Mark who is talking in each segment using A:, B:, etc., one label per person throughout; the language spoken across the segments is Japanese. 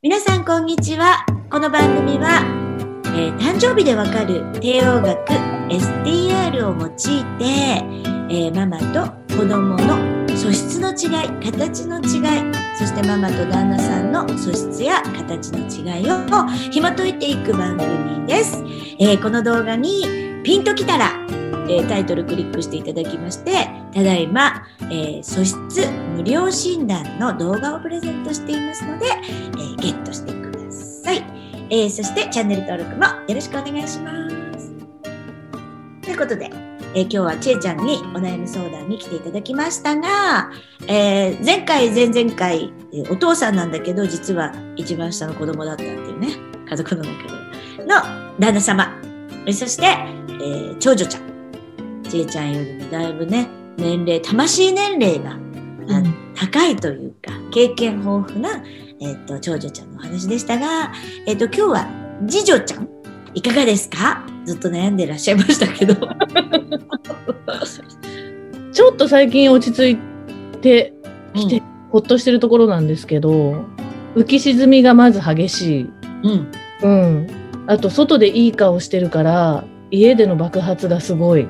A: 皆さんこんにちは。この番組は、えー、誕生日でわかる帝王学 STR を用いて、えー、ママと子供の素質の違い形の違いそしてママと旦那さんの素質や形の違いを紐解いていく番組です、えー、この動画にピンときたらえタイトルクリックしていただきましてただいま、えー、素質無料診断の動画をプレゼントしていますので、えー、ゲットしてください、えー、そしてチャンネル登録もよろしくお願いします。ということで、え今日はちえちゃんにお悩み相談に来ていただきましたが、え前回前々回、えお父さんなんだけど実は一番下の子供だったっていうね家族の中での旦那様。そして、え長女ちゃん。ちえちゃんよりもだいぶね年齢魂年齢が、うん、高いというか経験豊富な、えーと、長女ちゃんのお話でしたが、えーと、今日は次女ちゃんいかがですか？ずっと悩んでらっしゃいましたけど。
B: ちょっと最近落ち着いてきて、うん、ほっとしてるところなんですけど浮き沈みがまず激しい、うん、うん、あと外でいい顔してるから家での爆発がすごい。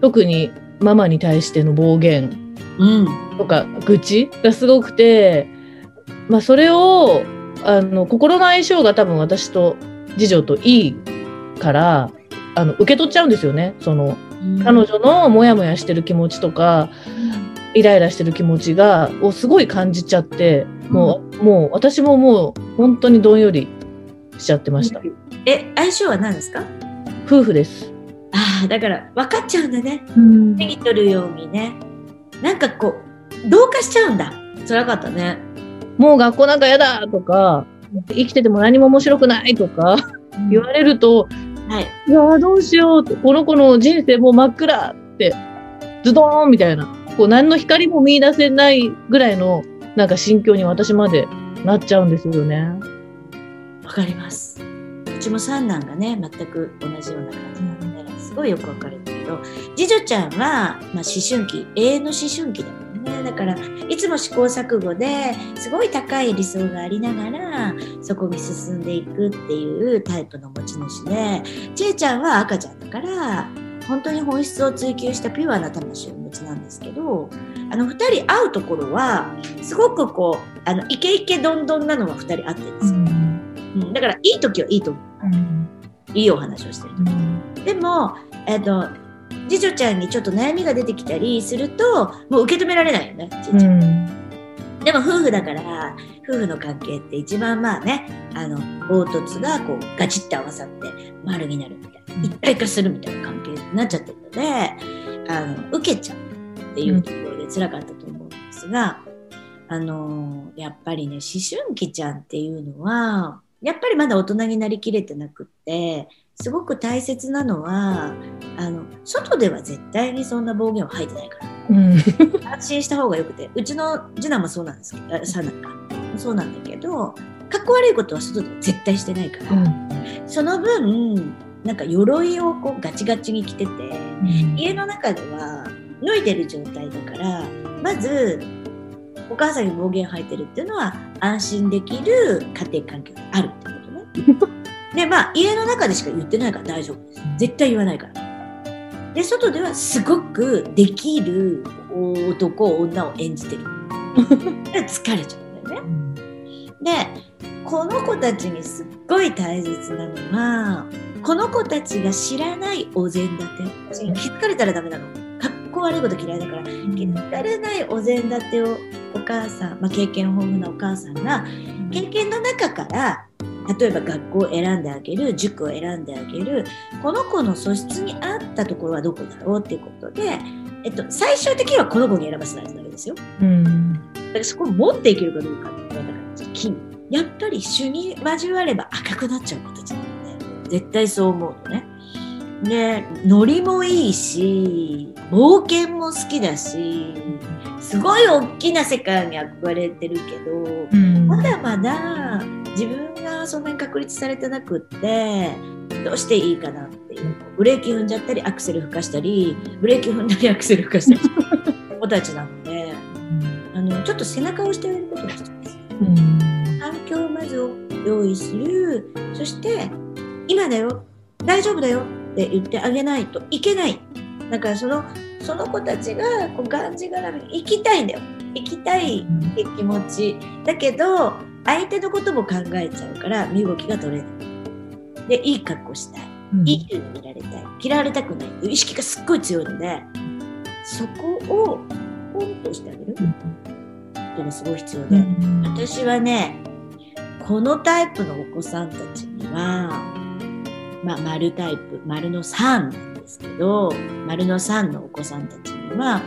B: 特にママに対しての暴言。とか愚痴がすごくて、まあ、それをあの心の相性が多分私と次女といいからあの受け取っちゃうんですよね。その、彼女のモヤモヤしてる気持ちとか、イライラしてる気持ちがをすごい感じちゃってもう,、もう私ももう本当にどんよりしちゃってました。
A: え相性は何ですか？
B: 夫婦です
A: ああだから分かっちゃうんだね、うん、手に取るようにね。なんかこう同化しちゃうんだ。辛かったね。
B: もう学校なんか嫌だとか生きてても何も面白くないとか言われると、はい、いやどうしようこの子の人生もう真っ暗ってズドーンみたいな。こう何の光も見出せないぐらいのなんか心境に私までなっちゃうんですよね。
A: わかります。うちも三男がね全く同じような感じごいよくわかるんだけど次女ちゃんは、まあ、思春期永遠の思春期だもんね。だからいつも試行錯誤ですごい高い理想がありながらそこに進んでいくっていうタイプの持ち主でちえちゃんは赤ちゃんだから本当に本質を追求したピュアな魂をお持ちなんですけどあの2人会うところはすごくこうあのイケイケどんどんなのは2人会ってるんですよ、うん、だからいい時はいいと思う、うん、いいお話をしてる時、うん、でもえっと次女ちゃんにちょっと悩みが出てきたりするともう受け止められないよね、うん、でも夫婦だから夫婦の関係って一番まあねあの凹凸がこうガチッと合わさって丸になるみたいな一体化するみたいな関係になっちゃってるのであの受けちゃうっていうところで辛かったと思うんですが、うん、あのやっぱりね思春期ちゃんっていうのはやっぱりまだ大人になりきれてなくってすごく大切なのはあの外では絶対にそんな暴言は吐いてないから、うん、安心した方がよくて。うちの次男もそうなんですけどさなんか。そうなんだけどかっこ悪いことは外では絶対してないから、うん、その分なんか鎧をこうガチガチに着てて、うん、家の中では脱いでる状態だからまずお母さんに暴言吐いてるっていうのは安心できる家庭環境があるってことね。で、まあ、家の中でしか言ってないから大丈夫です。絶対言わないから。で、外ではすごくできる男、女を演じてる。疲れちゃうんだよね。で、この子たちにすっごい大切なのは、この子たちが知らないお膳立て。気づかれたらダメなの。かっこ悪いこと嫌いだから、気づかれないお膳立てをお母さん、まあ、経験豊富なお母さんが、経験の中から例えば学校を選んであげる塾を選んであげるこの子の素質に合ったところはどこだろうっていうことで、えっと、最終的にはこの子に選ばせないとダメですよ。うん、だからそこを持っていけるかどうかっていうのは金やっぱり主に交われば赤くなっちゃう子たちなので絶対そう思うとね。でノリもいいし冒険も好きだしすごい大きな世界に憧れてるけど、うん、まだまだ自分がそんなに確立されてなくってどうしていいかなっていう。ブレーキ踏んじゃったりアクセル吹かしたりブレーキ踏んだりアクセル吹かしたり。子たちなので、あのちょっと背中を押してあげることが必要です。環境水を用意する。そして今だよ大丈夫だよって言ってあげないといけない。だからそのその子たちがこうがんじがらめに行きたいんだよ。行きたいって気持ち。だけど相手のことも考えちゃうから身動きが取れない。でいい格好したい、いい風に見られたい。嫌われたくない。という意識がすっごい強いのでそこをポンとしてあげる。ことがすごい必要で、私はねこのタイプのお子さんたちには、まあ、丸タイプ丸の3なんですけど丸の3のお子さんたちには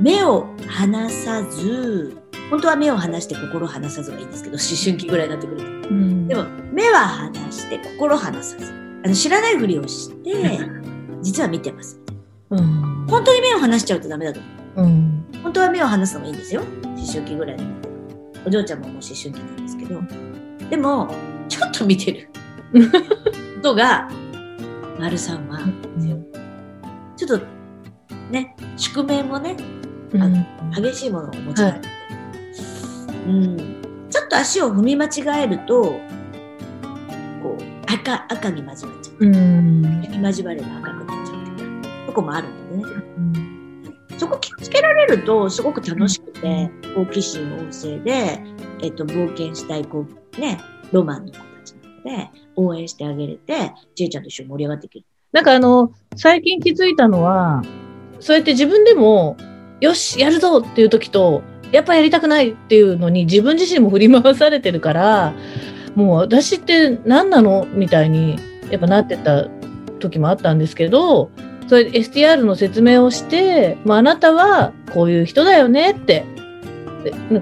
A: 目を離さず本当は目を離して心を離さずがいいんですけど思春期ぐらいになってくると、うん、でも目は離して心離さず。あの知らないふりをして 実は見てます。うん、本当に目を離しちゃうとダメだと思う、うん、本当は目を離すのもいいんですよ。思春期ぐらいのお嬢ちゃんももう思春期なんですけど。でもちょっと見てる。ことが丸さんは、ちょっとね宿命もねあの、激しいものを持ち帰って、うん、ちょっと足を踏み間違えるとこう赤赤に交わっちゃう、うん、に交われば赤くなっちゃうっていうとこもあるのでね、うん、そこ気をつけられるとすごく楽しくて好奇心旺盛で、えっと、冒険したいこうねロマンの子たちなので応援してあげれてちえちゃんと一緒に盛り上がっていける。
B: なんかあの最近気づいたのはそうやって自分でもよしやるぞっていう時とやっぱやりたくないっていうのに自分自身も振り回されてるからもう私って何なのみたいにやっぱなってた時もあったんですけどそれ STR の説明をして、まあ、あなたはこういう人だよねって。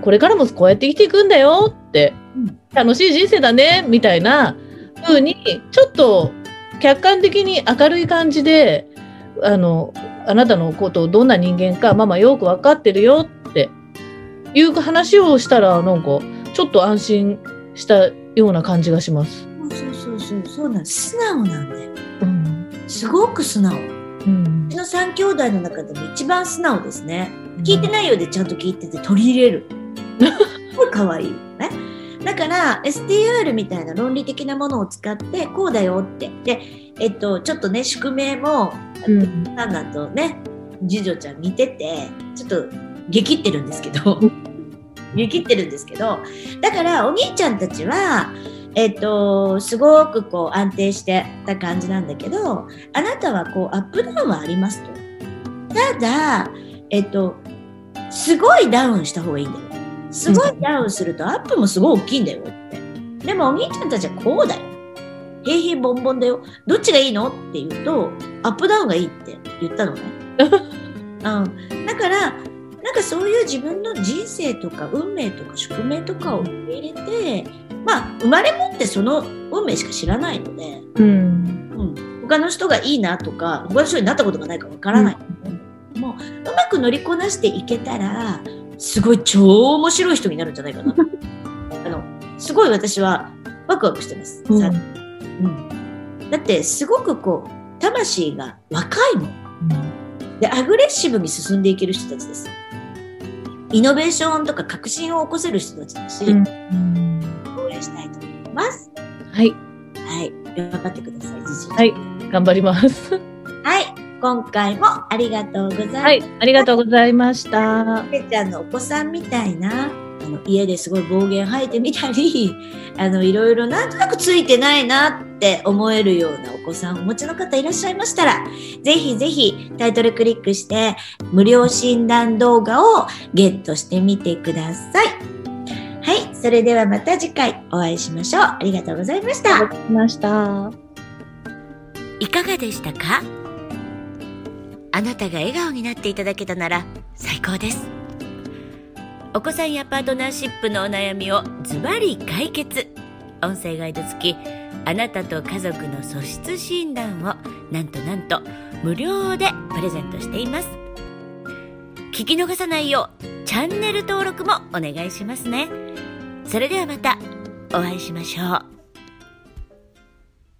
B: これからもこうやって生きていくんだよって。楽しい人生だねみたいな風にちょっと客観的に明るい感じであのあなたのことをどんな人間かママよく分かってるよいう話をしたらなんかちょっと安心したような感じがします。
A: そうそうそうそうなん素直なんだよ。うん、すごく素直。うん、うちの3兄弟の中でも一番素直ですね。聞いてないようでちゃんと聞いてて取り入れる。すごい可愛いね。だから STR みたいな論理的なものを使ってこうだよって。で、えっと、ちょっとね、宿命も、うん、ナナとね、次女ちゃん似てて、ちょっとゲキってるんですけど、ゲキってるんですけど、だからお兄ちゃんたちは、えっと、すごくこう安定してた感じなんだけど、あなたはこうアップダウンはありますと。ただ、えっと、すごいダウンした方がいいんだよ。すごいダウンするとアップもすごい大きいんだよって。でもお兄ちゃんたちはこうだよ。平平ボンボンだよ。どっちがいいの？って言うと、アップダウンがいいって言ったのね。うん、だから、なんかそういう自分の人生とか運命とか宿命とかを受け入れて、まあ、生まれ持ってその運命しか知らないので、うん、うん、他の人がいいなとか、他の人になったことがないかわからない、うん、もう、うまく乗りこなしていけたら、すごい超面白い人になるんじゃないかな。あの、すごい私はワクワクしてます。うん。うん、だってすごくこう魂が若いもん、うん、でアグレッシブに進んでいける人たちですイノベーションとか革新を起こせる人たちだし、うん、応援したいと思います。
B: はい。
A: はい。頑張ってください
B: はい。頑張ります。
A: はい。今回もありがとうございます。は
B: い、ありがとうございました。
A: ぺちゃんのお子さんみたいなあの家ですごい暴言吐いてみたり あのいろいろなんとなくついてないなって思えるようなお子さんをお持ちの方いらっしゃいましたらぜひぜひタイトルクリックして無料診断動画をゲットしてみてください。はい、それではまた次回お会いしましょう。ありがとうございました。
B: ありがとうございました。
A: いかがでしたか？あなたが笑顔になっていただけたなら最高です。お子さんやパートナーシップのお悩みをズバリ解決。音声ガイド付きあなたと家族の素質診断をなんとなんと無料でプレゼントしています。聞き逃さないようチャンネル登録もお願いしますね。それではまたお会いしましょう。